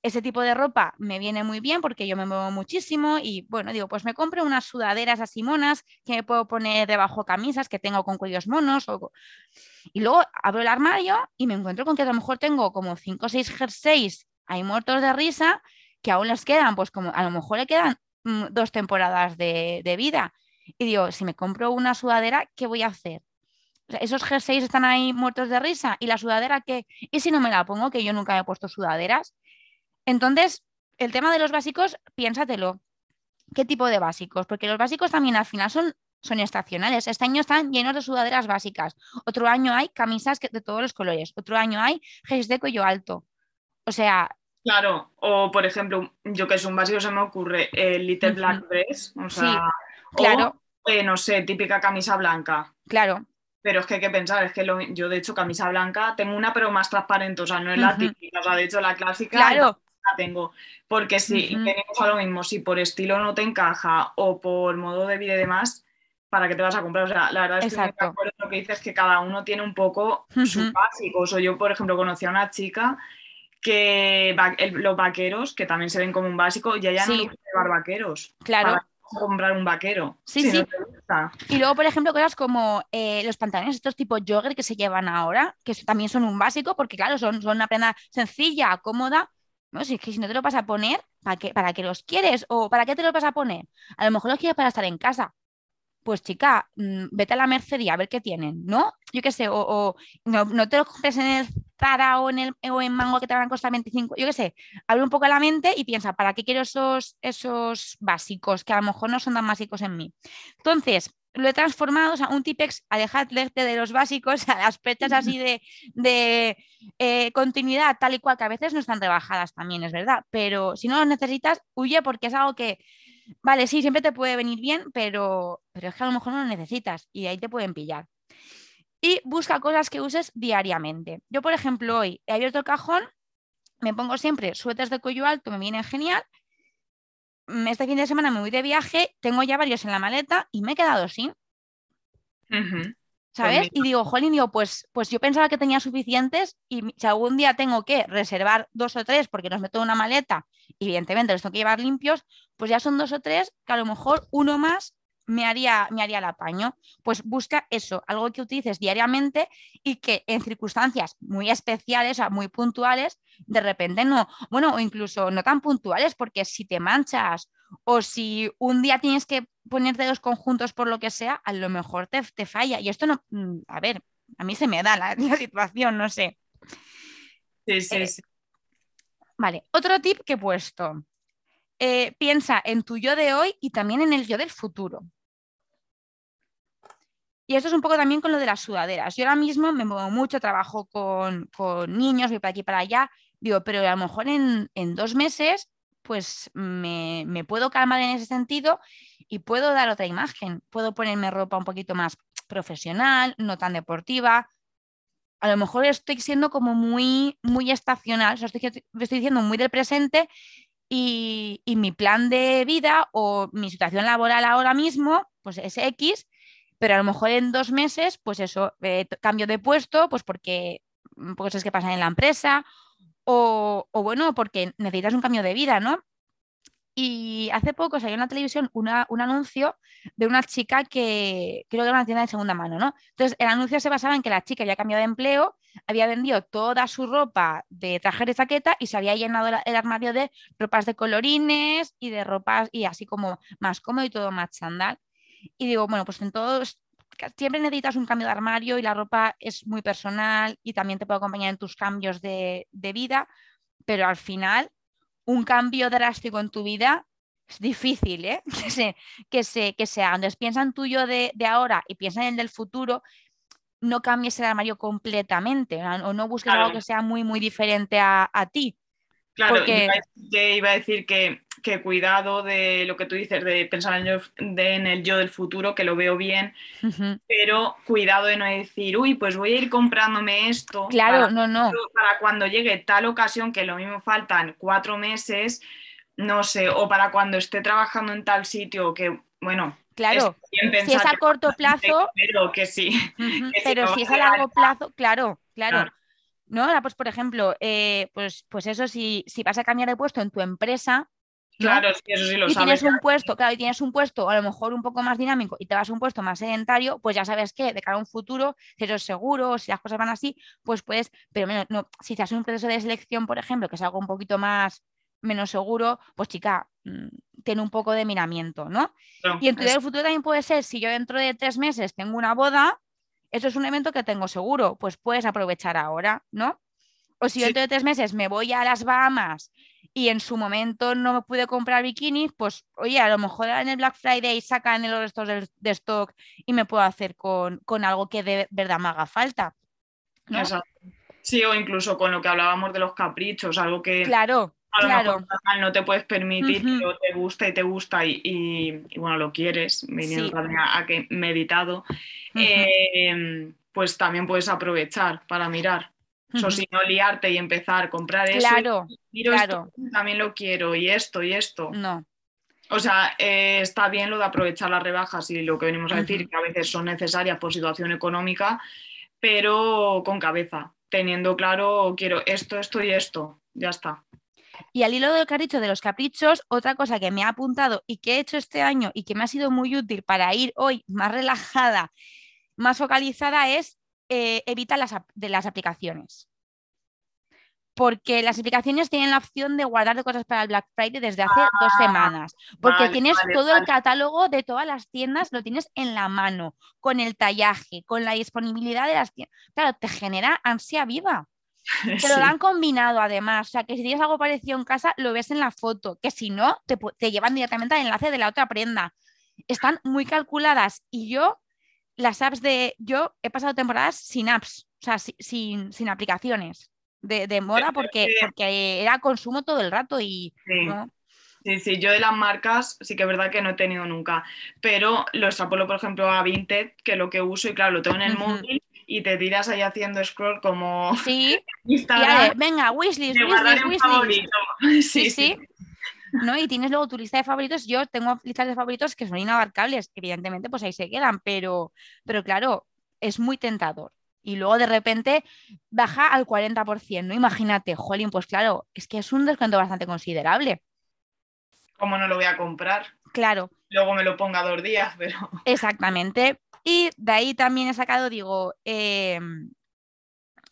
ese tipo de ropa me viene muy bien porque yo me muevo muchísimo y bueno, digo, pues me compro unas sudaderas así monas que me puedo poner debajo camisas que tengo con cuellos monos y luego abro el armario y me encuentro con que a lo mejor tengo como 5 o 6 jerseys ahí muertos de risa que aún les quedan, pues como a lo mejor le quedan mm, dos temporadas de, vida y digo, si me compro una sudadera, ¿qué voy a hacer? Esos jerseys están ahí muertos de risa y la sudadera ¿qué? y si no me la pongo, que yo nunca me he puesto sudaderas, entonces, el tema de los básicos, piénsatelo. ¿Qué tipo de básicos? Porque los básicos también al final son, son estacionales. Este año están llenos de sudaderas básicas. Otro año hay camisas de todos los colores. Otro año hay jerseys de cuello alto. O sea, Claro, o por ejemplo, yo que es un básico se me ocurre el Little Black Dress, o sea, claro. Eh, no sé, típica camisa blanca. Claro. Pero es que hay que pensar, es que yo de hecho camisa blanca tengo una pero más transparente, o sea, no es la típica, o sea, de hecho la clásica. Claro tengo. Porque si tenemos a lo mismo, si por estilo no te encaja o por modo de vida y demás, ¿para qué te vas a comprar? O sea, la verdad es que lo que dices que cada uno tiene un poco sus básicos. O yo, por ejemplo, conocí a una chica que los vaqueros, que también se ven como un básico, y ella no le llevar vaqueros. Claro. Para comprar un vaquero. Sí, sí. y luego, por ejemplo, cosas como eh, los pantalones, estos tipos jogger que se llevan ahora, que también son un básico, porque claro, son, son una prenda sencilla, cómoda, no, si es que si no te lo vas a poner, ¿para qué, ¿para qué los quieres? ¿O para qué te los vas a poner? A lo mejor los quieres para estar en casa. Pues chica, mm, vete a la Mercedes a ver qué tienen, ¿no? Yo qué sé, o, no, te los compres en el Zara o en, el, o en Mango que te van a costar 25, yo qué sé, abre un poco la mente y piensa, ¿para qué quiero esos, esos básicos que a lo mejor no son tan básicos en mí? Entonces, lo he transformado, o sea, un tipex, alejarte de los básicos, a las fechas así de, eh, continuidad, tal y cual, que a veces no están rebajadas también, es verdad, pero si no los necesitas, huye porque es algo que, vale, sí, siempre te puede venir bien, pero, pero es que a lo mejor no lo necesitas y ahí te pueden pillar. Y busca cosas que uses diariamente. Yo, por ejemplo, hoy he abierto el cajón, me pongo siempre suéteres de cuello alto, me vienen genial, este fin de semana me voy de viaje, tengo ya varios en la maleta y me he quedado sin. ¿Sabes? Pues y digo, jolín, digo, pues, pues yo pensaba que tenía suficientes y si algún día tengo que reservar dos o tres porque nos meto en una maleta, evidentemente los tengo que llevar limpios, pues ya son dos o tres que a lo mejor uno más me haría, me haría el apaño. Pues busca eso, algo que utilices diariamente y que en circunstancias muy especiales, o muy puntuales, de repente no, bueno, o incluso no tan puntuales, porque si te manchas o si un día tienes que ponerte dos conjuntos por lo que sea, a lo mejor te, te falla. Y esto no, mm, a ver, a mí se me da la, situación, no sé. Sí, sí, eh, sí. Vale, otro tip que he puesto. Eh, piensa en tu yo de hoy y también en el yo del futuro. Y esto es un poco también con lo de las sudaderas. Yo ahora mismo me muevo mucho, trabajo con, niños, voy para aquí para allá, digo, pero a lo mejor en, dos meses pues me, puedo calmar en ese sentido y puedo dar otra imagen. Puedo ponerme ropa un poquito más profesional, no tan deportiva. A lo mejor estoy siendo como muy, muy estacional, o sea, estoy, estoy diciendo muy del presente y, y, mi plan de vida o mi situación laboral ahora mismo, pues es X, pero a lo mejor en dos meses, pues eso, eh, cambio de puesto, pues porque mm, cosas que pasan en la empresa o, bueno, porque necesitas un cambio de vida, ¿no? Y hace poco salió en la televisión un anuncio de una chica que creo que era una tienda de segunda mano, ¿no? Entonces, el anuncio se basaba en que la chica había cambiado de empleo, había vendido toda su ropa de traje de chaqueta y se había llenado el armario de ropas de colorines y de ropas y así como más cómodo y todo más chandal. Y digo, bueno, pues en todos, siempre necesitas un cambio de armario y la ropa es muy personal y también te puede acompañar en tus cambios de, vida. pero al final un cambio drástico en tu vida es difícil, ¿eh? Que se, que se, que sea. Entonces piensa en tuyo de, de ahora y piensa en el del futuro no cambies el armario completamente o no busques algo que sea muy, muy diferente a, a ti. Claro, porque... iba, a decir que, que, cuidado de lo que tú dices, de pensar en, yo, en, el yo del futuro, que lo veo bien, pero cuidado de no decir, uy, pues voy a ir comprándome esto. Claro, para, no, no. Para cuando llegue tal ocasión, que lo mismo faltan cuatro meses, no sé, o para cuando esté trabajando en tal sitio, que bueno, Claro, si es a corto plazo. Pero que sí. pero si, es a largo plazo, claro, claro. ¿No? Pues, por ejemplo, eh, pues, pues eso, si, si vas a cambiar de puesto en tu empresa, Claro, sí, eso sí lo y tienes un puesto, claro, y tienes un puesto a lo mejor un poco más dinámico y te vas a un puesto más sedentario, pues ya sabes que de cara a un futuro, si eres seguro, si las cosas van así, pues puedes, pero menos, no, si te haces un proceso de selección, por ejemplo, que es algo un poquito más menos seguro, pues chica, mm, tiene un poco de miramiento, ¿no? y en tu es... futuro también puede ser, si yo dentro de tres meses tengo una boda, eso es un evento que tengo seguro, pues puedes aprovechar ahora, ¿no? O si yo dentro de tres meses me voy a las Bahamas y en su momento no me pude comprar bikinis, pues oye, a lo mejor en el Black Friday sacan los restos de, stock y me puedo hacer con, con, algo que de verdad me haga falta. ¿no? Sí, o incluso con lo que hablábamos de los caprichos, algo que claro a lo claro. mejor no te puedes permitir, pero te gusta y te gusta y, y, bueno, lo quieres, viniendo también a, que meditado, eh, pues también puedes aprovechar para mirar. O si no liarte y empezar a comprar eso, claro, claro. también lo quiero y esto y esto. No. O sea, eh, está bien lo de aprovechar las rebajas y lo que venimos a decir, que a veces son necesarias por situación económica, pero con cabeza, teniendo claro, quiero esto, esto y esto, ya está. Y al hilo del que has dicho de los caprichos, otra cosa que me ha apuntado y que he hecho este año y que me ha sido muy útil para ir hoy más relajada, más focalizada, es eh, evita las, de las aplicaciones. Porque las aplicaciones tienen la opción de guardar cosas para el Black Friday desde hace dos ah, semanas. Porque tienes todo el catálogo de todas las tiendas, lo tienes en la mano, con el tallaje, con la disponibilidad de las tiendas. Claro, te genera ansia viva. Te lo dan combinado además, o sea que si tienes algo parecido en casa, lo ves en la foto, que si no, te, llevan directamente al enlace de la otra prenda. Están muy calculadas y yo, las apps de, yo he pasado temporadas sin apps, o sea, sin, sin aplicaciones de, de moda porque, porque era consumo todo el rato y... Sí. Sí, yo de las marcas sí que es verdad que no he tenido nunca, pero lo extrapolo, por ejemplo, a Vinted, que lo que uso, y claro, lo tengo en el móvil y te tiras ahí haciendo scroll como sí Instagram. venga, wishlist, wishlist, wishlist. Sí, sí. ¿No? Y tienes luego tu lista de favoritos. Yo tengo listas de favoritos que son inabarcables. Evidentemente, pues ahí se quedan, pero, pero claro, es muy tentador. Y luego de repente baja al 40%, ¿no? Imagínate, jolín, pues claro, es que es un descuento bastante considerable. ¿Cómo no lo voy a comprar? Claro. Luego me lo ponga dos días, pero. Exactamente. Y de ahí también he sacado, digo, em,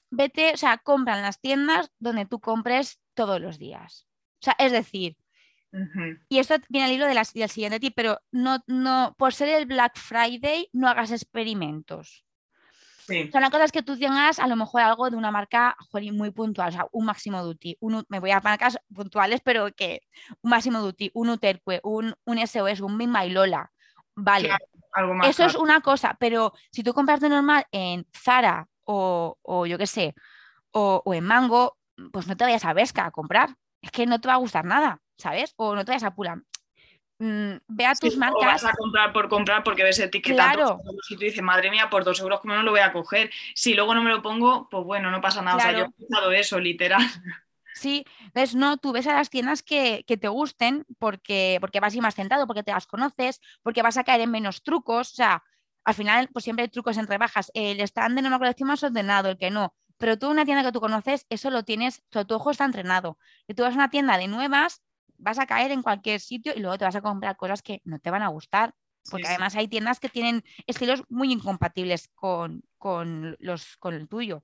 vete, o sea, compra en las tiendas donde tú compres todos los días. O sea, es decir, y esto viene al hilo de la, del siguiente tip, pero no, no, por ser el Black Friday, no hagas experimentos. Sí. O sea, una cosa es que tú tengas a lo mejor algo de una marca muy puntual, o sea, un máximo duty, un, me voy a marcas puntuales, pero que un máximo duty, un Uterque, un, un SOS, un Big Lola, vale. Eso es una cosa, pero si tú compras de normal en Zara o, o yo qué sé, o, o, en Mango, pues no te vayas a Vesca a comprar. Es que no te va a gustar nada, ¿sabes? O no te vayas a Pula. Mm, ve a tus marcas. O vas a comprar por comprar porque ves etiquetado. Claro. Si tú dices, madre mía, por dos euros, ¿cómo no lo voy a coger? Si luego no me lo pongo, pues bueno, no pasa nada. O sea, yo he pensado eso, literal. Sí, ves, no, tú ves a las tiendas que, te gusten porque, porque vas a ir más sentado, porque te las conoces, porque vas a caer en menos trucos. O sea, al final, pues siempre hay trucos entre bajas. El stand de una colección más ordenado, el que no. Pero tú, una tienda que tú conoces, eso lo tienes, tu ojo está entrenado. Y tú vas a una tienda de nuevas, vas a caer en cualquier sitio y luego te vas a comprar cosas que no te van a gustar. Porque además hay tiendas que tienen estilos muy incompatibles con, con, los, con el tuyo.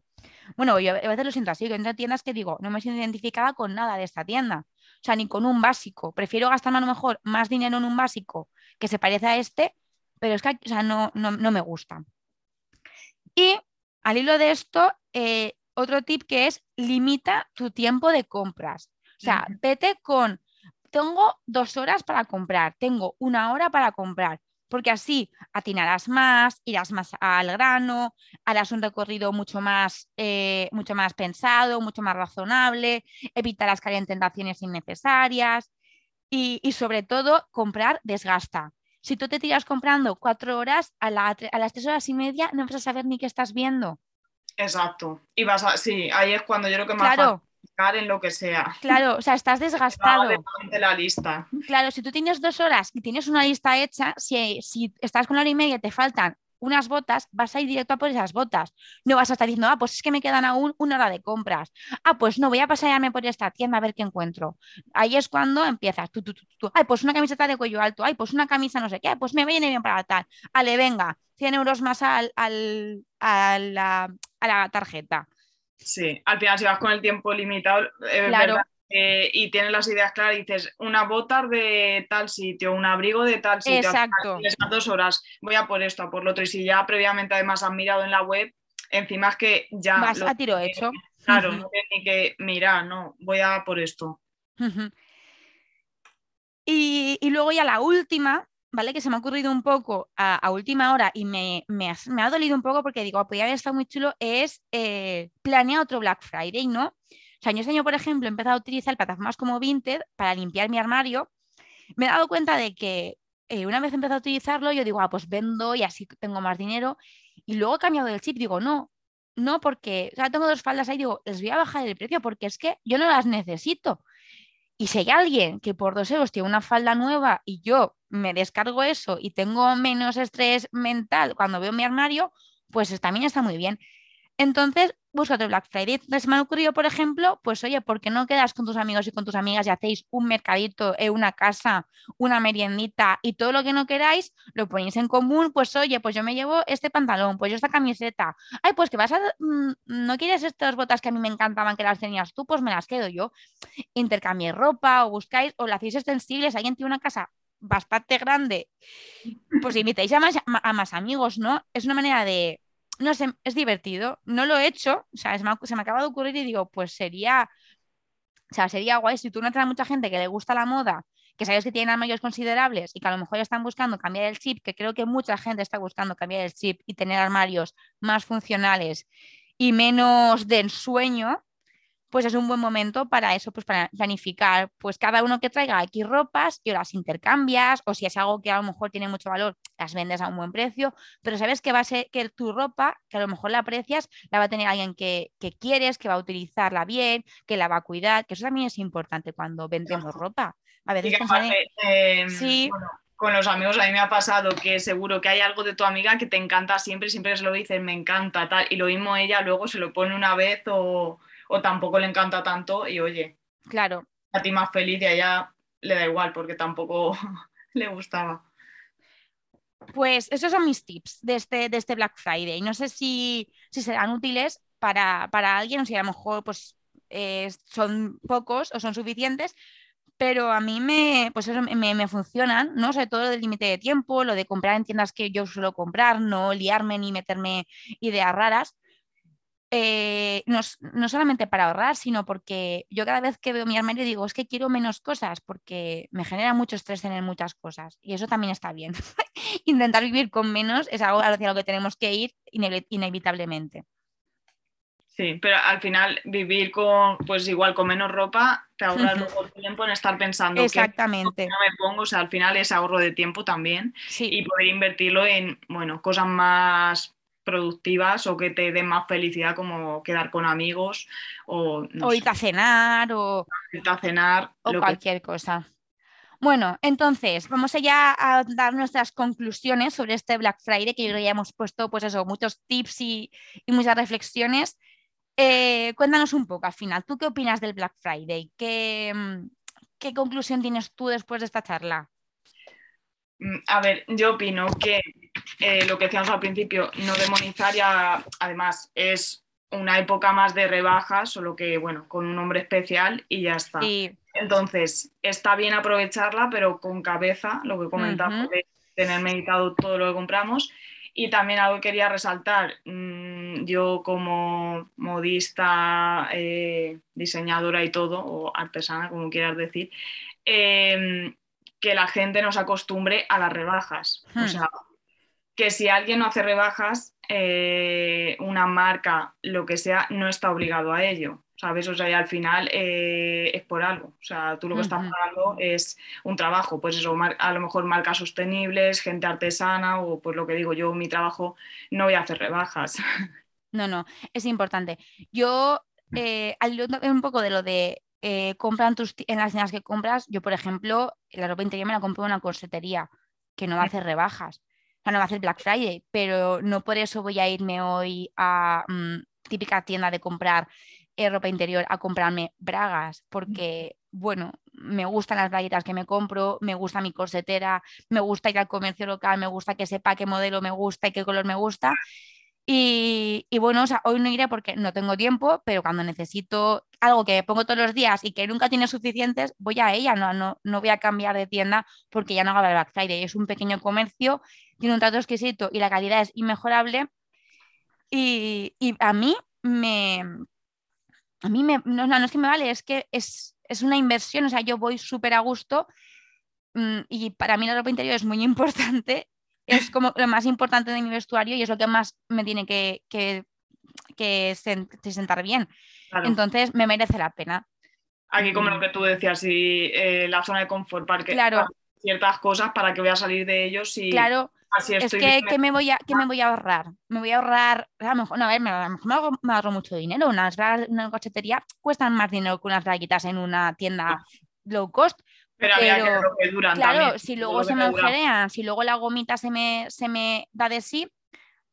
Bueno, yo a veces lo siento así, que entro tiendas que digo, no me siento identificada con nada de esta tienda. O sea, ni con un básico. Prefiero gastarme a lo mejor más dinero en un básico que se parece a este, pero es que no, no, me gusta. Y al hilo de esto, eh, otro tip que es limita tu tiempo de compras. O sea, vete con, tengo dos horas para comprar, tengo una hora para comprar, porque así atinarás más, irás más al grano, harás un recorrido mucho más, eh, mucho más pensado, mucho más razonable, evitarás caer en tentaciones innecesarias y, sobre todo comprar desgasta. Si tú te tiras comprando cuatro horas, a, las tres horas y media no vas a saber ni qué estás viendo. Exacto. Y vas a, sí, ahí es cuando yo creo que más claro en lo que sea. Claro, o sea, estás desgastado. la lista. Claro, si tú tienes dos horas y tienes una lista hecha, si, si estás con la hora y media y te faltan unas botas, vas a ir directo a por esas botas. No vas a estar diciendo, ah, pues es que me quedan aún una hora de compras. Ah, pues no, voy a pasarme por esta tienda a ver qué encuentro. Ahí es cuando empiezas. Tú, tú, tú, Ay, pues una camiseta de cuello alto. Ay, pues una camisa no sé qué. Pues me viene bien para tal. Ale, venga, 100 euros más al, al, a, la, a la tarjeta. Sí, al final si vas con el tiempo limitado, claro. y tienes las ideas claras, dices una bota de tal sitio, un abrigo de tal sitio, Exacto. Tienes dos horas, voy a por esto, a por lo otro, y si ya previamente además has mirado en la web, encima es que ya... Vas a tiro hecho. Claro, no tienes ni que mirar, no, voy a por esto. y, y luego ya la última, ¿vale? Que se me ha ocurrido un poco a, última hora y me, ha, dolido un poco porque digo, podría haber estado muy chulo, es eh, planear otro Black Friday, ¿no? O sea, yo este año, por ejemplo, he empezado a utilizar plataformas como Vinted para limpiar mi armario. Me he dado cuenta de que eh, una vez he empezado a utilizarlo, yo digo, ah, pues vendo y así tengo más dinero. Y luego he cambiado el chip, digo, no, no, porque, o sea, tengo dos faldas ahí, digo, les voy a bajar el precio porque es que yo no las necesito. Y si hay alguien que por dos euros tiene una falda nueva y yo me descargo eso y tengo menos estrés mental cuando veo mi armario, pues también está muy bien. Entonces, búscate Black Friday. Entonces, me ha ocurrido, por ejemplo, pues oye, ¿por qué no quedas con tus amigos y con tus amigas y hacéis un mercadito, una casa, una meriendita y todo lo que no queráis, lo ponéis en común? Pues oye, pues yo me llevo este pantalón, pues yo esta camiseta. Ay, pues que vas a... Mm, ¿No quieres estas botas que a mí me encantaban que las tenías tú? Pues me las quedo yo. Intercambié ropa o buscáis o le hacéis extensibles. Alguien tiene una casa bastante grande, pues invitáis a más, a más amigos, ¿no? Es una manera de no sé, es divertido. No lo he hecho, o sea, se me, acaba de ocurrir y digo, pues sería, o sea, sería guay si tú no a mucha gente que le gusta la moda, que sabes que tienen armarios considerables y que a lo mejor están buscando cambiar el chip, que creo que mucha gente está buscando cambiar el chip y tener armarios más funcionales y menos de ensueño, pues es un buen momento para eso, pues para planificar, pues cada uno que traiga aquí ropas y las intercambias, o si es algo que a lo mejor tiene mucho valor, las vendes a un buen precio, pero sabes que va a ser que tu ropa, que a lo mejor la aprecias, la va a tener alguien que, quieres, que va a utilizarla bien, que la va a cuidar, que eso también es importante cuando vendemos ropa. A veces em, sí. con los amigos a mí me ha pasado que seguro que hay algo de tu amiga que te encanta siempre, siempre se lo dicen, me encanta, tal, y lo mismo ella luego se lo pone una vez o o tampoco le encanta tanto y oye, claro. a ti más feliz y a ella le da igual porque tampoco le gustaba. Pues esos son mis tips de este, de este Black Friday. No sé si, serán útiles para, alguien o si a lo mejor pues, eh, son pocos o son suficientes, pero a mí me, pues me, me, funcionan, ¿no? Sobre todo el límite de tiempo, lo de comprar en tiendas que yo suelo comprar, no liarme ni meterme ideas raras. Eh, no, solamente para ahorrar, sino porque yo cada vez que veo mi armario digo, es que quiero menos cosas porque me genera mucho estrés tener muchas cosas y eso también está bien. Intentar vivir con menos es algo hacia lo que tenemos que ir inevitablemente. Sí, pero al final vivir con, pues igual con menos ropa, te ahorras luego tiempo en estar pensando Exactamente. que no me pongo, o sea, al final es ahorro de tiempo también y poder invertirlo en, bueno, cosas más productivas o que te den más felicidad como quedar con amigos o, irte a cenar o, irte a cenar o cualquier cosa. Bueno, entonces vamos ya a dar nuestras conclusiones sobre este Black Friday, que yo ya hemos puesto pues eso, muchos tips y, muchas reflexiones. Eh, cuéntanos un poco al final, ¿tú qué opinas del Black Friday? ¿Qué, mm, ¿Qué conclusión tienes tú después de esta charla? Mm, a ver, yo opino que eh, lo que decíamos al principio, no demonizar ya, además es una época más de rebajas, solo que, bueno, con un nombre especial y ya está. Entonces, está bien aprovecharla, pero con cabeza, lo que comentamos, de tener meditado todo lo que compramos. Y también algo que quería resaltar, mm, yo como modista, eh, diseñadora y todo, o artesana, como quieras decir, em, que la gente nos acostumbre a las rebajas. O Hmm. sea, que si alguien no hace rebajas, eh, una marca, lo que sea, no está obligado a ello. ¿Sabes? O sea, y al final eh, es por algo. O sea, tú lo que estás Ujú. pagando es un trabajo. Pues eso, a lo mejor marcas sostenibles, gente artesana, o pues lo que digo yo, mi trabajo, no voy a hacer rebajas. No, no, es importante. Yo, eh, al hilo también un poco de lo de eh, compran tus en las tiendas que compras, yo, por ejemplo, la ropa interior me la compro en una corsetería que no va a hacer rebajas, no va a hacer Black Friday, pero no por eso voy a irme hoy a mm, típica tienda de comprar eh, ropa interior a comprarme bragas, porque, bueno, me gustan las braguitas que me compro, me gusta mi corsetera, me gusta ir al comercio local, me gusta que sepa qué modelo me gusta y qué color me gusta. Y, bueno, hoy no iré porque no tengo tiempo, pero cuando necesito algo que pongo todos los días y que nunca tiene suficientes, voy a ella, no, no, no voy a cambiar de tienda porque ya no hago el Black Friday. Es un pequeño comercio, tiene un trato exquisito y la calidad es inmejorable. Y, y a mí me, a mí me, no, no, no es que me vale, es que es, es una inversión, o sea, yo voy súper a gusto mm, y para mí la ropa interior es muy importante, es como lo más importante de mi vestuario y es lo que más me tiene que, que, que sen- que sentar bien. Claro. Entonces me merece la pena. Aquí como Mm. lo que tú decías, si eh, la zona de confort, para que Claro. para ciertas cosas para que voy a salir de ellos y Claro, así es que, bien. que me voy a, que me voy a ahorrar. Me voy a ahorrar, a lo mejor, no, a ver, me, a lo mejor me ahorro, me ahorro mucho dinero. Unas bragas en una cochetería cuestan más dinero que unas braguitas en una tienda low cost. Pero había que pero, ver lo que duran Claro, también, si luego se me agujerean, si luego la gomita se me, se me da de sí,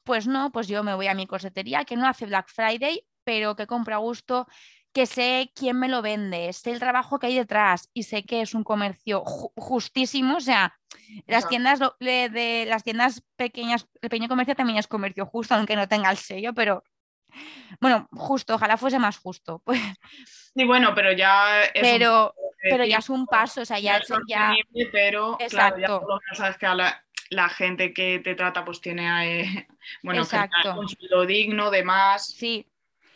pues no, pues yo me voy a mi corsetería que no hace Black Friday, pero que compro a gusto, que sé quién me lo vende, sé el trabajo que hay detrás y sé que es un comercio ju- justísimo, o sea, las tiendas de, de las tiendas pequeñas, el pequeño comercio también es comercio justo, aunque no tenga el sello, pero bueno, justo, ojalá fuese más justo, pues, Sí, bueno, pero ya es pero, pero ya es un paso, o sea, ya, es ya, pero claro, ya Exacto. por lo menos sabes que a la, la gente que te trata pues tiene, eh, bueno, Exacto. un sueldo digno, de más. sí.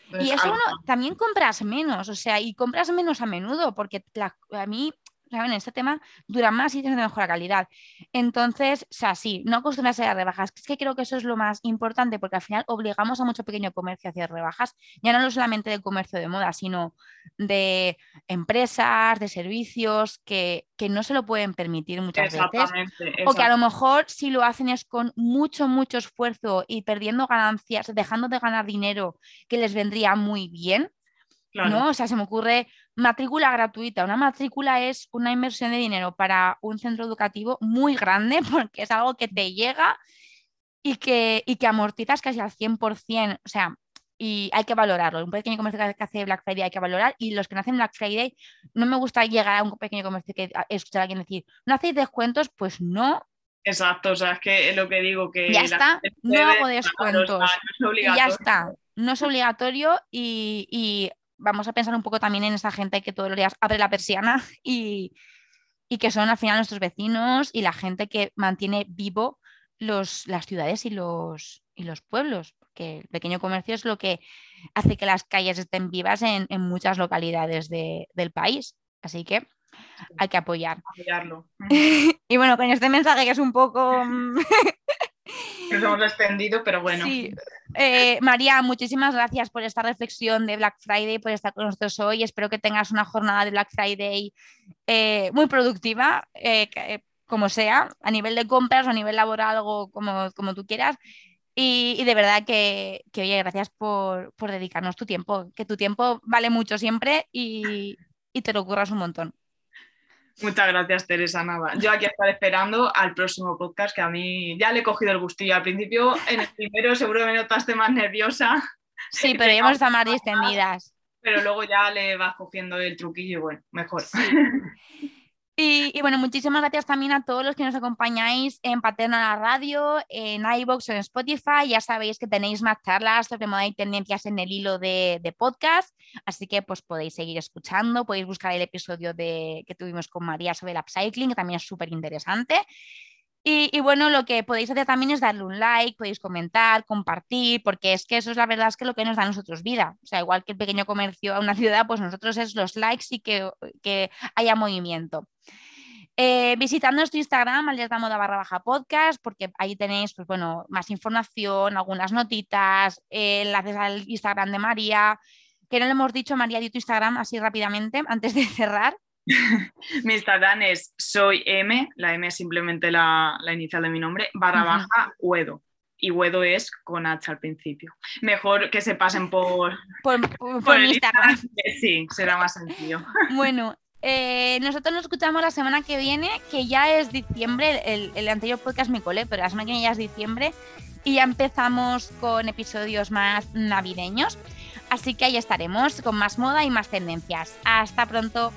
Entonces, Y eso algo- uno, también compras menos, o sea, y compras menos a menudo, porque la- a mí, ¿saben? En este tema dura más y es de mejor calidad. Entonces, o sea, sí, no acostumbrarse a rebajas. Es que creo que eso es lo más importante, porque al final obligamos a mucho pequeño comercio a hacer rebajas, ya no solamente del comercio de moda, sino de empresas, de servicios que, que no se lo pueden permitir muchas veces. Exactamente. O que a lo mejor si lo hacen es con mucho, mucho esfuerzo y perdiendo ganancias, dejando de ganar dinero que les vendría muy bien, Claro. ¿no? O sea, se me ocurre matrícula gratuita. Una matrícula es una inversión de dinero para un centro educativo muy grande porque es algo que te llega y que, y que amortizas casi al 100%. O sea, y hay que valorarlo. Un pequeño comercio que hace Black Friday hay que valorar y los que no hacen Black Friday, no me gusta llegar a un pequeño comercio que escuchar a alguien decir, ¿no hacéis descuentos? Pues no, Exacto, o sea, es que es lo que digo que ya está, no hago descuentos. no es Y ya está, no es obligatorio y, y vamos a pensar un poco también en esa gente que todos los días abre la persiana y, y que son al final nuestros vecinos y la gente que mantiene vivo los, las ciudades y los, y los pueblos, porque el pequeño comercio es lo que hace que las calles estén vivas en, en muchas localidades de- del país. Así que hay que apoyar. apoyarlo. Y bueno, con este mensaje que es un poco... Nos hemos extendido, pero bueno. Eh, María, muchísimas gracias por esta reflexión de Black Friday, por estar con nosotros hoy. Espero que tengas una jornada de Black Friday eh, muy productiva, eh, eh, como sea, a nivel de compras o a nivel laboral o como, como tú quieras. Y, y de verdad que, que, oye, gracias por, por dedicarnos tu tiempo, que tu tiempo vale mucho siempre y, y te lo curras un montón. Muchas gracias, Teresa Nava. Yo aquí estaré esperando al próximo podcast, que a mí ya le he cogido el gustillo. Al principio, en el primero, seguro que me notaste más nerviosa, Sí, pero ya hemos estado más distendidas. pero luego ya le vas cogiendo el truquillo y bueno, mejor. Y, bueno, muchísimas gracias también a todos los que nos acompañáis en Paterna la Radio, en iBox o en Spotify. Ya sabéis que tenéis más charlas sobre moda y tendencias en el hilo de, de, podcast, así que pues podéis seguir escuchando, podéis buscar el episodio de, que tuvimos con María sobre el upcycling, que también es súper interesante. Y, bueno, lo que podéis hacer también es darle un like, podéis comentar, compartir, porque es que eso es la verdad, es que lo que nos da a nosotros vida. O sea, igual que el pequeño comercio a una ciudad, pues nosotros es los likes y que, que haya movimiento. Eh, visitando nuestro Instagram, alerta moda barra baja podcast, porque ahí tenéis pues, bueno, más información, algunas notitas, eh, enlaces al Instagram de María. Que no le hemos dicho, María, di tu Instagram así rápidamente antes de cerrar. mi Instagram es soy M, la M es simplemente la, inicial de mi nombre, barra baja Uedo. Y Uedo es con H al principio. Mejor que se pasen por, por, el Instagram. Sí, será más sencillo. Bueno, eh, nosotros nos escuchamos la semana que viene, que ya es diciembre, el, anterior podcast me colé, pero la semana que viene ya es diciembre y ya empezamos con episodios más navideños. Así que ahí estaremos con más moda y más tendencias. Hasta pronto.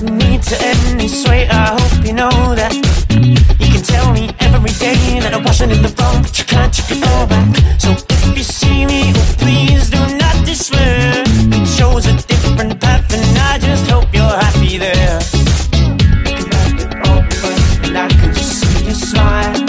To me to any sway, I hope you know that. You can tell me every day that I wasn't in the wrong But you can't take it all back. So if you see me, please do not despair. It chose a different path and I just hope you're happy there. You can wrap it all up and I can just see you smile.